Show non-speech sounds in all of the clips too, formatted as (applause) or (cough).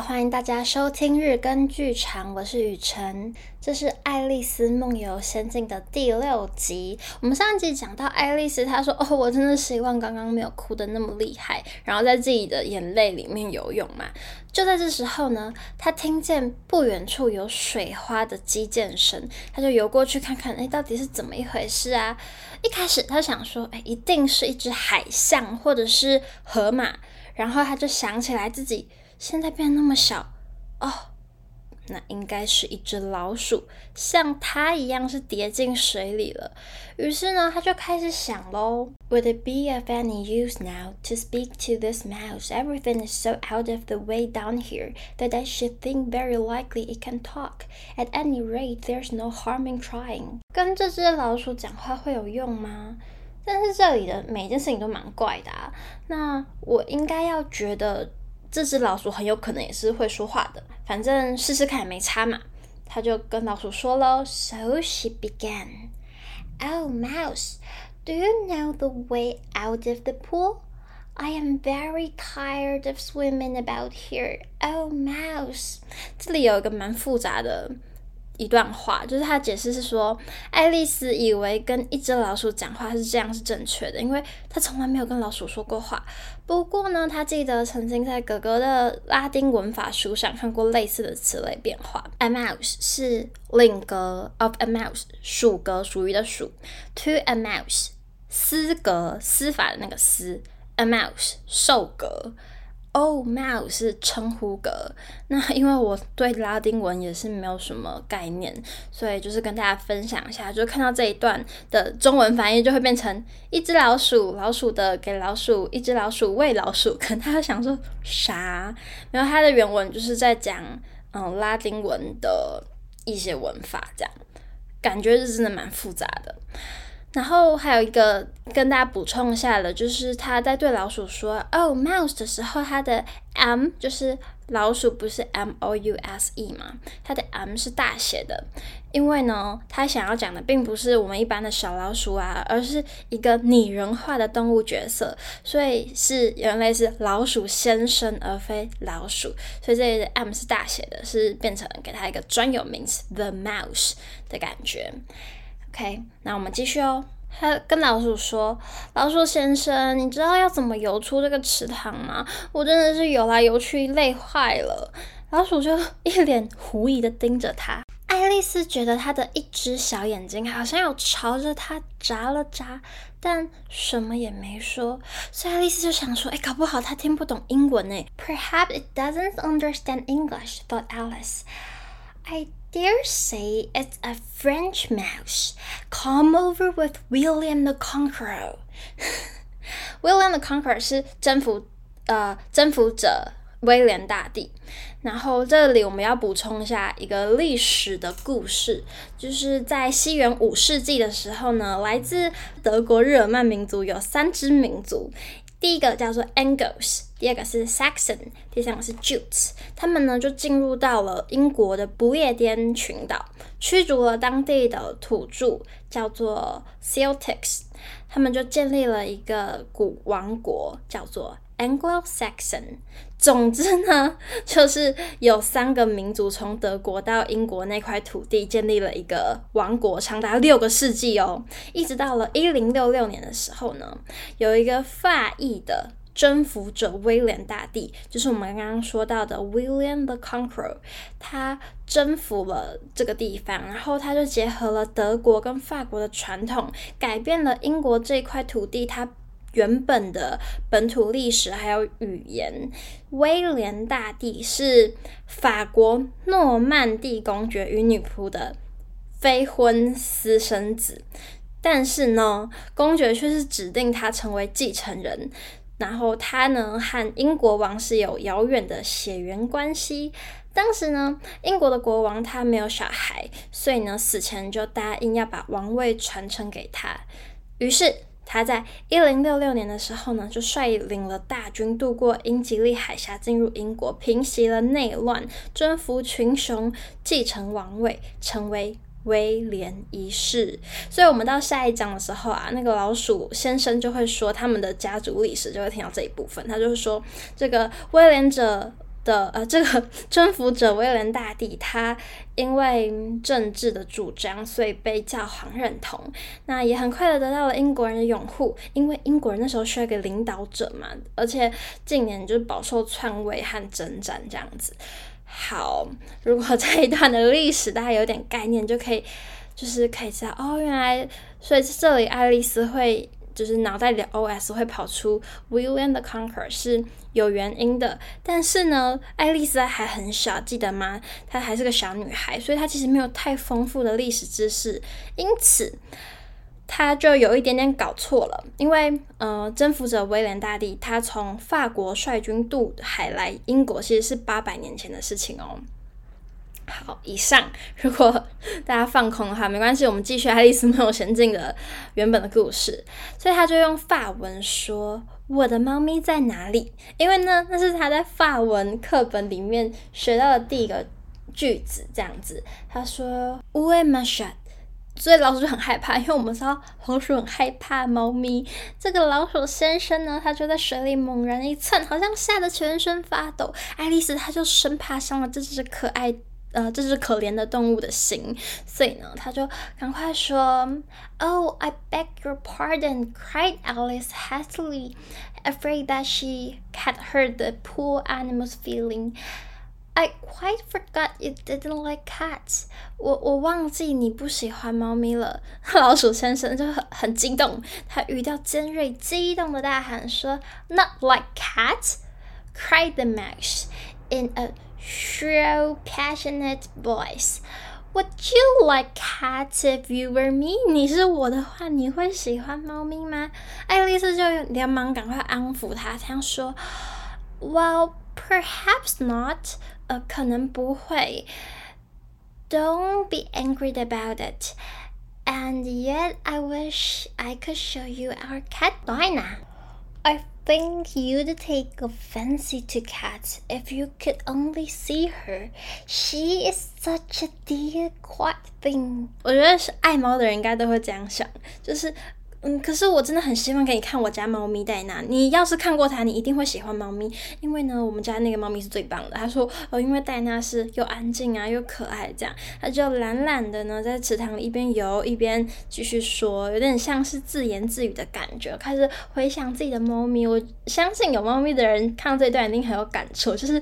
欢迎大家收听日更剧场，我是雨辰，这是《爱丽丝梦游仙境》的第六集。我们上一集讲到爱丽丝，她说：“哦，我真的希望刚刚没有哭得那么厉害，然后在自己的眼泪里面游泳嘛。”就在这时候呢，她听见不远处有水花的击剑声，她就游过去看看，哎，到底是怎么一回事啊？一开始她想说，哎，一定是一只海象或者是河马，然后她就想起来自己。现在变那么小哦，那应该是一只老鼠，像它一样是跌进水里了。于是呢，他就开始想喽：Would it be of any use now to speak to this mouse? Everything is so out of the way down here that I should think very likely it can talk. At any rate, there's no harm in trying. 跟这只老鼠讲话会有用吗？但是这里的每件事情都蛮怪的啊。那我应该要觉得。这只老鼠很有可能也是会说话的，反正试试看也没差嘛。他就跟老鼠说喽：“So she began. Oh, mouse, do you know the way out of the pool? I am very tired of swimming about here. Oh, mouse。”这里有一个蛮复杂的。一段话，就是他解释是说，爱丽丝以为跟一只老鼠讲话是这样是正确的，因为她从来没有跟老鼠说过话。不过呢，她记得曾经在哥哥的拉丁文法书上看过类似的词类变化。A mouse 是领格 of a mouse，属格属于的属。To a mouse 司格司法的那个司，a mouse 受格。Oh, mouse 是称呼格。那因为我对拉丁文也是没有什么概念，所以就是跟大家分享一下，就看到这一段的中文翻译就会变成一只老鼠，老鼠的给老鼠，一只老鼠喂老鼠。可能大家想说啥？然后它的原文就是在讲嗯拉丁文的一些文法，这样感觉是真的蛮复杂的。然后还有一个跟大家补充一下的，就是他在对老鼠说 “Oh mouse” 的时候，他的 M 就是老鼠不是 M O U S E 嘛，他的 M 是大写的，因为呢，他想要讲的并不是我们一般的小老鼠啊，而是一个拟人化的动物角色，所以是人类是老鼠先生而非老鼠，所以这里的 M 是大写的，是变成给他一个专有名词 “the mouse” 的感觉。OK，那我们继续哦。他跟老鼠说：“老鼠先生，你知道要怎么游出这个池塘吗？我真的是游来游去累坏了。”老鼠就一脸狐疑的盯着他。爱丽丝觉得他的一只小眼睛好像有朝着他眨了眨，但什么也没说。所以爱丽丝就想说：“哎，搞不好他听不懂英文呢。” Perhaps it doesn't understand English, thought Alice. I dare say it's a French mouse come over with William the Conqueror. William the Conqueror 是征服呃征服者威廉大帝。然后这里我们要补充一下一个历史的故事，就是在西元五世纪的时候呢，来自德国日耳曼民族有三支民族。第一个叫做 Angles，第二个是 Saxon，第三个是 Jutes。他们呢就进入到了英国的不列颠群岛，驱逐了当地的土著，叫做 Celtics。他们就建立了一个古王国，叫做 Anglo-Saxon。总之呢，(laughs) 就是有三个民族从德国到英国那块土地建立了一个王国，长达六个世纪哦。一直到了一零六六年的时候呢，有一个法裔的征服者威廉大帝，就是我们刚刚说到的 William the Conqueror，他征服了这个地方，然后他就结合了德国跟法国的传统，改变了英国这块土地，他。原本的本土历史还有语言，威廉大帝是法国诺曼第公爵与女仆的非婚私生子，但是呢，公爵却是指定他成为继承人。然后他呢和英国王室有遥远的血缘关系。当时呢，英国的国王他没有小孩，所以呢死前就答应要把王位传承给他。于是。他在一零六六年的时候呢，就率领了大军渡过英吉利海峡，进入英国，平息了内乱，征服群雄，继承王位，成为威廉一世。所以，我们到下一章的时候啊，那个老鼠先生就会说他们的家族历史，就会听到这一部分。他就是说，这个威廉者的呃，这个 (laughs) 征服者威廉大帝，他因为政治的主张，所以被教皇认同。那也很快的得到了英国人的拥护，因为英国人那时候需要一个领导者嘛，而且近年就是饱受篡位和征战这样子。好，如果这一段的历史大家有点概念，就可以就是可以知道哦，原来所以这里爱丽丝会。就是脑袋里的 OS 会跑出 William the Conqueror 是有原因的，但是呢，爱丽丝还很小，记得吗？她还是个小女孩，所以她其实没有太丰富的历史知识，因此她就有一点点搞错了。因为呃，征服者威廉大帝他从法国率军渡海来英国，其实是八百年前的事情哦。好，以上 (laughs) 如果大家放空的话，没关系，我们继续《爱丽丝梦游仙境》的原本的故事。所以他就用法文说：“我的猫咪在哪里？”因为呢，那是他在法文课本里面学到的第一个句子。这样子，他说：“Où est ma chat？” 所以老鼠就很害怕，因为我们知道老鼠很害怕猫咪。这个老鼠先生呢，他就在水里猛然一蹭，好像吓得全身发抖。爱丽丝她就生怕伤了这只可爱。呃，这是可怜的动物的心，所以呢，他就赶快说：“Oh, I beg your pardon,” cried Alice hastily, afraid that she had hurt the poor animal's feeling. “I quite forgot you didn't like cats.” 我我忘记你不喜欢猫咪了。老鼠先生就很很激动，他语调尖锐，激动的大喊说：“Not (laughs) like cats!” cried the mouse in a Shrill, passionate voice. Would you like cats if you were me? 你是我的话，你会喜欢猫咪吗？爱丽丝就连忙赶快安抚她，这样说：“Well, perhaps not. 呃，可能不会。Don't be angry about it. And yet, I wish I could show you our cat Dinah. I think you'd take a fancy to cats if you could only see her. She is such a dear, quiet thing. 我觉得是爱猫的人应该都会这样想，就是。 嗯，可是我真的很希望给你看我家猫咪戴娜。你要是看过它，你一定会喜欢猫咪，因为呢，我们家那个猫咪是最棒的。他说，哦，因为戴娜是又安静啊，又可爱，这样，他就懒懒的呢，在池塘里一边游一边继续说，有点像是自言自语的感觉，开始回想自己的猫咪。我相信有猫咪的人看到这段一定很有感触，就是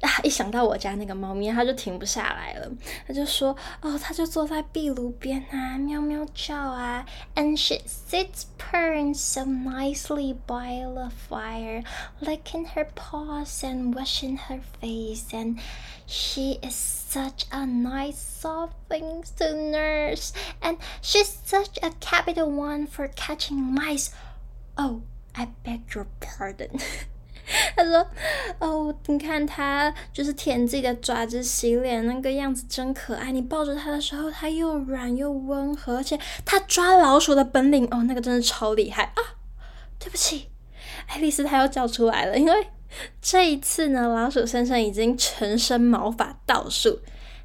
啊，一想到我家那个猫咪，他就停不下来了。他就说，哦，他就坐在壁炉边啊，喵喵叫啊，and she s she It's purring so nicely by the fire, licking her paws and washing her face, and she is such a nice soft thing to nurse, and she's such a capital one for catching mice. Oh, I beg your pardon. (laughs) (laughs) 他说：“哦，你看他就是舔自己的爪子洗脸，那个样子真可爱。你抱着他的时候，他又软又温和，而且他抓老鼠的本领，哦，那个真的超厉害啊！对不起，爱丽丝，她又叫出来了，因为这一次呢，老鼠先生已经全身毛发倒竖，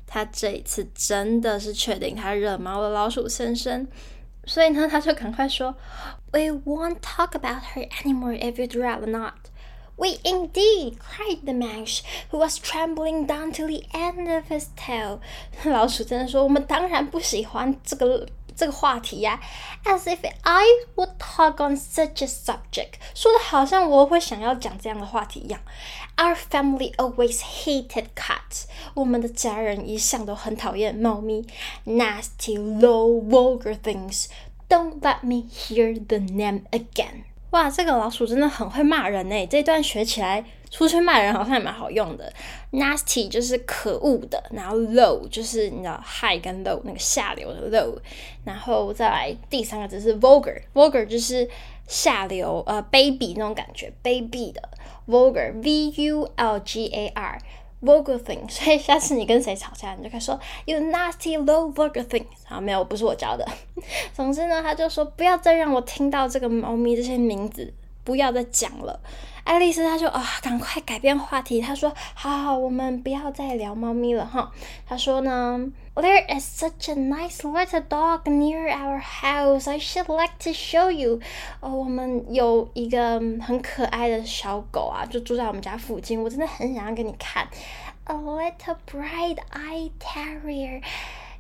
他这一次真的是确定他惹毛了老鼠先生，所以呢，他就赶快说：‘We won't talk about her anymore if you'd rather not.’ We indeed cried the mouse, who was trembling down to the end of his tail. (laughs) 老鼠真的说：“我们当然不喜欢这个这个话题呀、啊。”As if I would talk on such a subject，说的好像我会想要讲这样的话题一样。Our family always hated cats。我们的家人一向都很讨厌猫咪。Nasty, low, vulgar things. Don't let me hear the name again. 哇，这个老鼠真的很会骂人诶！这段学起来，出去骂人好像也蛮好用的。Nasty 就是可恶的，然后 low 就是你知道 high 跟 low 那个下流的 low，然后再来第三个字是 vulgar，vulgar 就是下流呃卑鄙那种感觉，卑鄙的 vulgar，v u l g a r。Vulgar thing，所以下次你跟谁吵架，你就可以说 you nasty low vulgar thing。好，没有，不是我教的。总之呢，他就说不要再让我听到这个猫咪这些名字，不要再讲了。爱丽丝她就啊，赶快改变话题。她说：“好好，我们不要再聊猫咪了哈。”她说呢：“There is such a nice little dog near our house. I should like to show you.” 哦，我们有一个很可爱的小狗啊，就住在我们家附近。我真的很想要给你看。A little bright-eyed terrier.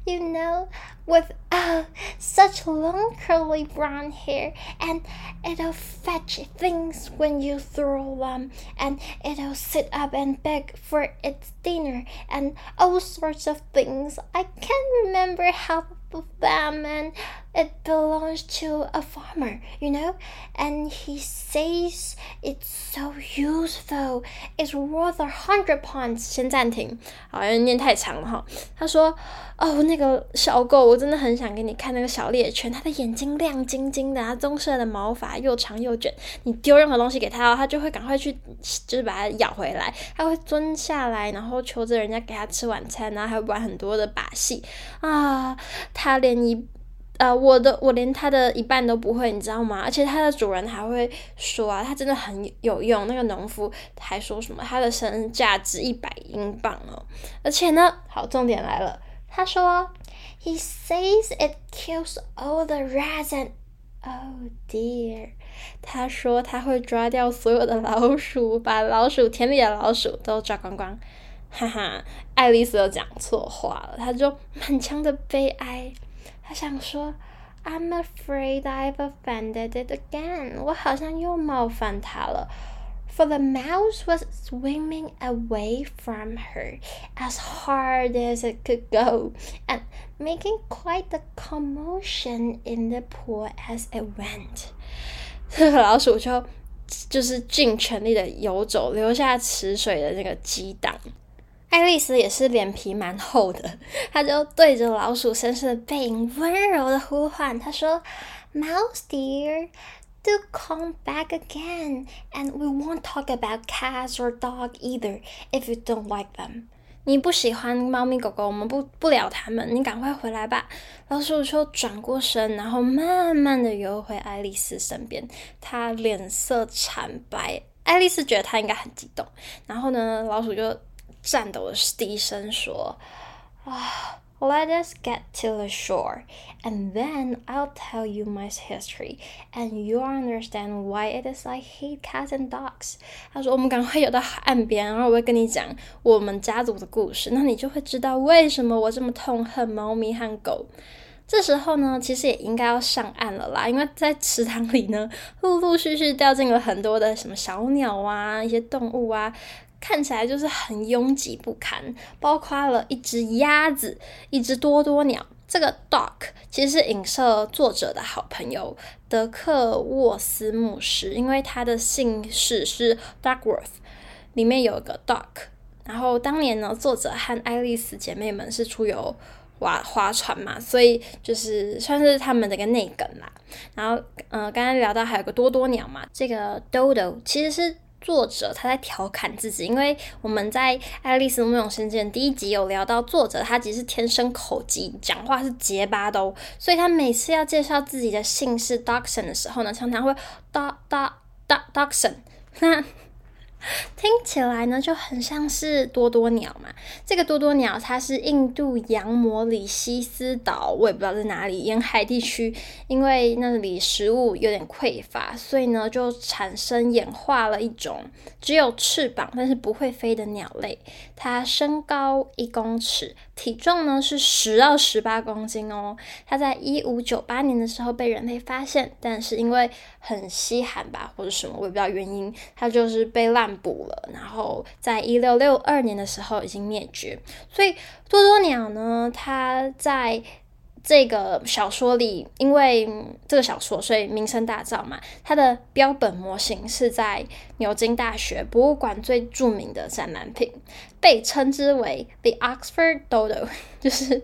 You know, with uh, such long curly brown hair, and it'll fetch things when you throw them, and it'll sit up and beg for its dinner, and all sorts of things. I can't remember half of them, and it belongs to a farmer, you know, and he says it's so useful. It's worth a hundred pounds. 先暂停，好像念太长了哈。他说：“哦，那个小狗，我真的很想给你看那个小猎犬，它的眼睛亮晶晶的，它棕色的毛发又长又卷。你丢任何东西给它，它就会赶快去，就是把它咬回来。它会蹲下来，然后求着人家给它吃晚餐，然后还会玩很多的把戏啊。它连一。”呃，我的我连它的一半都不会，你知道吗？而且它的主人还会说啊，它真的很有用。那个农夫还说什么，它的身价值一百英镑哦。而且呢，好，重点来了，他说，He says it kills all the rats and oh dear，他说他会抓掉所有的老鼠，把老鼠田里的老鼠都抓光光。哈哈，爱丽丝又讲错话了，他就满腔的悲哀。他想说，I'm afraid I've offended it again。我好像又冒犯他了。For the mouse was swimming away from her as hard as it could go, and making quite a commotion in the pool as it went。(laughs) 这个老鼠就就是尽全力的游走，留下池水的那个激荡。 爱丽丝也是脸皮蛮厚的，她就对着老鼠先生的背影温柔的呼唤，她说：“Mouse dear, do come back again, and we won't talk about cats or dog either if you don't like them。”你不喜欢猫咪狗狗，我们不不聊它们，你赶快回来吧。老鼠就转过身，然后慢慢的游回爱丽丝身边，她脸色惨白。爱丽丝觉得她应该很激动，然后呢，老鼠就。颤抖的低声说：“啊，Let us get to the shore, and then I'll tell you my history, and you'll understand why it is I hate cats and dogs。”他说：“我们赶快游到岸边，然后我会跟你讲我们家族的故事，那你就会知道为什么我这么痛恨猫咪和狗。” 这时候呢，其实也应该要上岸了啦，因为在池塘里呢，(laughs) 陆陆续续掉进了很多的什么小鸟啊，一些动物啊。看起来就是很拥挤不堪，包括了一只鸭子，一只多多鸟。这个 dock 其实是影射作者的好朋友德克沃斯牧师，因为他的姓氏是 Duckworth，里面有个 dock。然后当年呢，作者和爱丽丝姐妹们是出游划划船嘛，所以就是算是他们的一个内梗啦。然后，嗯、呃，刚才聊到还有个多多鸟嘛，这个 Dodo 其实是。作者他在调侃自己，因为我们在《爱丽丝梦游仙境》第一集有聊到，作者他其实是天生口疾，讲话是结巴的哦，所以他每次要介绍自己的姓氏 Dachshund 的时候呢，常常会 Da Da Da Dachshund。听起来呢就很像是多多鸟嘛。这个多多鸟它是印度洋摩里西斯岛，我也不知道在哪里沿海地区，因为那里食物有点匮乏，所以呢就产生演化了一种只有翅膀但是不会飞的鸟类。它身高一公尺，体重呢是十到十八公斤哦。它在一五九八年的时候被人类发现，但是因为很稀罕吧或者什么我也不知道原因，它就是被滥捕了，然后在一六六二年的时候已经灭绝。所以多多鸟呢，它在这个小说里，因为这个小说，所以名声大噪嘛。它的标本模型是在牛津大学博物馆最著名的展览品，被称之为 The Oxford Dodo，(laughs) 就是。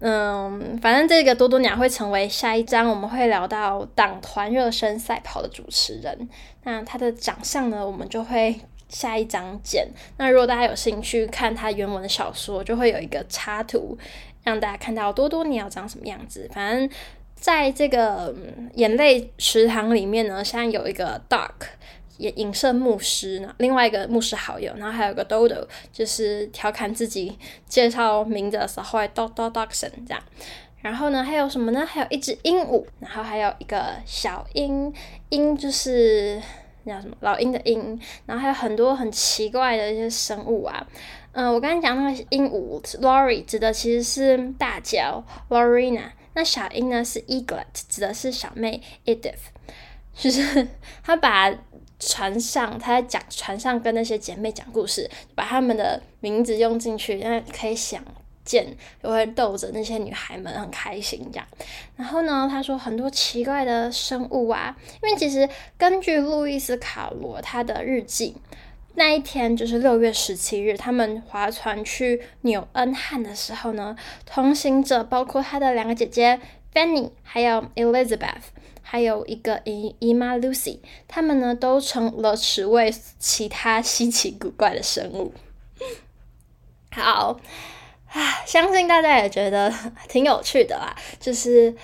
嗯，反正这个多多鸟会成为下一章我们会聊到党团热身赛跑的主持人。那他的长相呢，我们就会下一章见。那如果大家有兴趣看他原文的小说，就会有一个插图让大家看到多多鸟长什么样子。反正在这个眼泪池塘里面呢，现在有一个 Doc 也影射牧师呢，另外一个牧师好友，然后还有个 Dodo，就是调侃自己介绍名字的时候会 Dot Dot Dachshund 这样。然后呢，还有什么呢？还有一只鹦鹉，然后还有一个小鹰，鹰就是那叫什么老鹰的鹰。然后还有很多很奇怪的一些生物啊。嗯、我刚才讲那个鹦鹉 Lori 指的其实是大娇 Lorena，那小鹰呢是 Eagle，指的是小妹 Edith。就是他把船上他在讲船上跟那些姐妹讲故事，把他们的名字用进去，那可以想。见就会逗着那些女孩们很开心这样，然后呢，他说很多奇怪的生物啊，因为其实根据路易斯卡罗他的日记，那一天就是六月十七日，他们划船去纽恩汉的时候呢，同行者包括他的两个姐姐 Fanny，还有 Elizabeth，还有一个姨姨妈 Lucy，他们呢都成了十位其他稀奇古怪的生物。(laughs) 好。啊，相信大家也觉得 (laughs) 挺有趣的啦。就是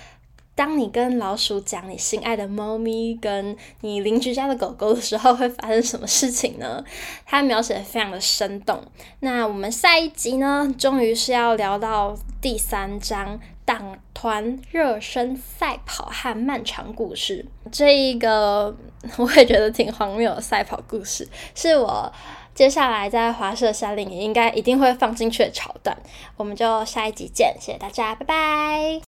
当你跟老鼠讲你心爱的猫咪跟你邻居家的狗狗的时候，会发生什么事情呢？它描写的非常的生动。那我们下一集呢，终于是要聊到第三章党团热身赛跑和漫长故事。这一个 (laughs) 我也觉得挺荒谬的赛跑故事，是我。接下来在华社夏令营应该一定会放进去的桥段，我们就下一集见，谢谢大家，拜拜。